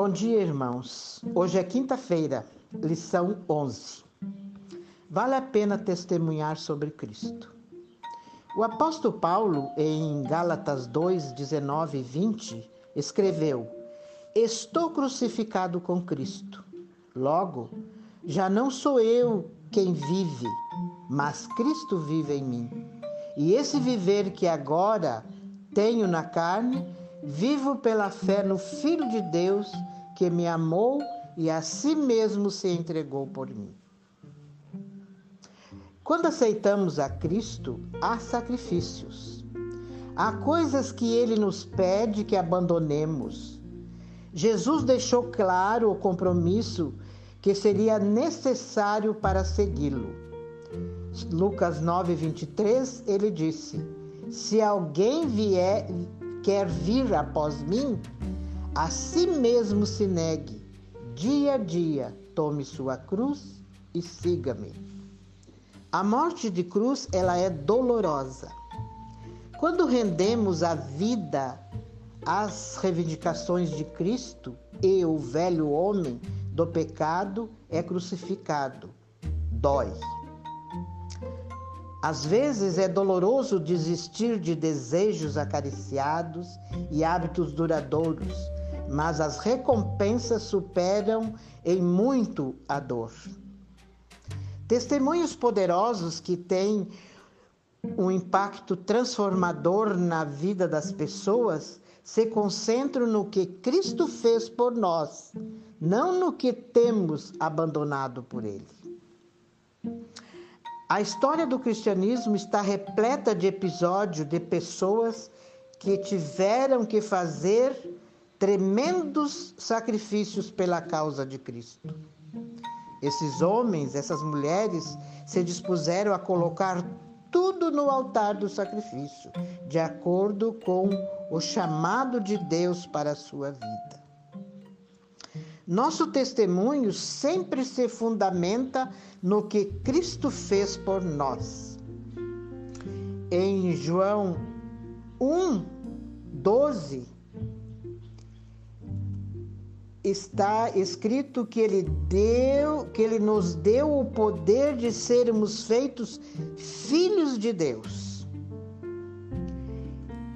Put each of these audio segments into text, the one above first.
Bom dia, irmãos. Hoje é quinta-feira, lição 11. Vale a pena testemunhar sobre Cristo. O apóstolo Paulo, em Gálatas 2, 19 e 20, escreveu: Estou crucificado com Cristo. Logo, já não sou eu quem vive, mas Cristo vive em mim. E esse viver que agora tenho na carne, Vivo pela fé no Filho de Deus que me amou e a si mesmo se entregou por mim. Quando aceitamos a Cristo, há sacrifícios. Há coisas que ele nos pede que abandonemos. Jesus deixou claro o compromisso que seria necessário para segui-lo. Lucas 9, 23, ele disse: Se alguém vier quer vir após mim, a si mesmo se negue, dia a dia tome sua cruz e siga-me. A morte de cruz, ela é dolorosa. Quando rendemos a vida às reivindicações de Cristo e o velho homem do pecado é crucificado, dói. Às vezes é doloroso desistir de desejos acariciados e hábitos duradouros, mas as recompensas superam em muito a dor. Testemunhos poderosos que têm um impacto transformador na vida das pessoas se concentram no que Cristo fez por nós, não no que temos abandonado por Ele. A história do cristianismo está repleta de episódios de pessoas que tiveram que fazer tremendos sacrifícios pela causa de Cristo. Esses homens, essas mulheres, se dispuseram a colocar tudo no altar do sacrifício, de acordo com o chamado de Deus para a sua vida. Nosso testemunho sempre se fundamenta no que Cristo fez por nós. Em João 1, 12, está escrito que ele deu, que ele nos deu o poder de sermos feitos filhos de Deus.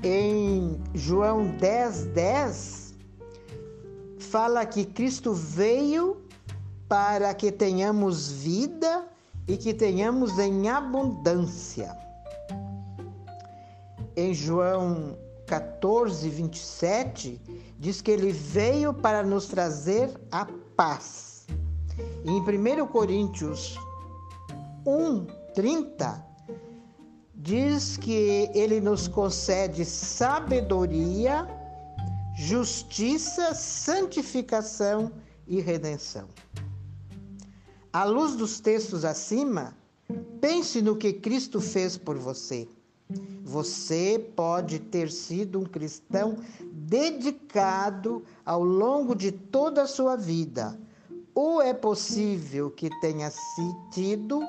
Em João 10, 10, fala que Cristo veio para que tenhamos vida e que tenhamos em abundância. Em João 14, 27, diz que ele veio para nos trazer a paz. E em 1 Coríntios 1, 30, diz que ele nos concede sabedoria justiça, santificação e redenção. À luz dos textos acima, pense no que Cristo fez por você. Você pode ter sido um cristão dedicado ao longo de toda a sua vida, ou é possível que tenha tido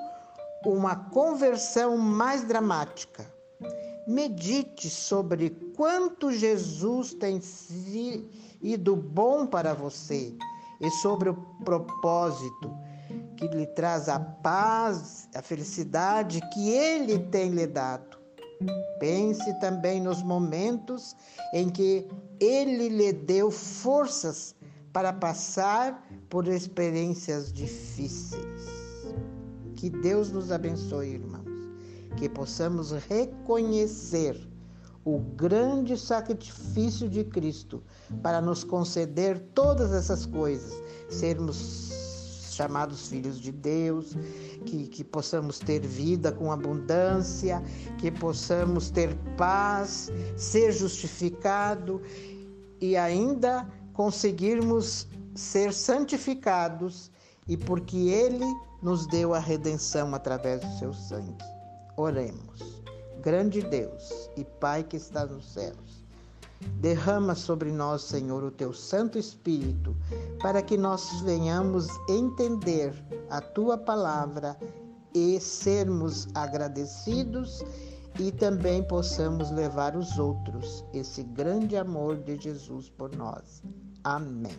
uma conversão mais dramática Medite sobre quanto Jesus tem sido bom para você e sobre o propósito que lhe traz a paz, a felicidade que ele tem lhe dado. Pense também nos momentos em que ele lhe deu forças para passar por experiências difíceis. Que Deus nos abençoe, irmão que possamos reconhecer o grande sacrifício de Cristo para nos conceder todas essas coisas, sermos chamados filhos de Deus, que, que possamos ter vida com abundância, que possamos ter paz, ser justificado e ainda conseguirmos ser santificados e porque Ele nos deu a redenção através do seu sangue. Oremos. Grande Deus e Pai que está nos céus, derrama sobre nós, Senhor, o teu Santo Espírito, para que nós venhamos entender a tua palavra e sermos agradecidos e também possamos levar os outros esse grande amor de Jesus por nós. Amém.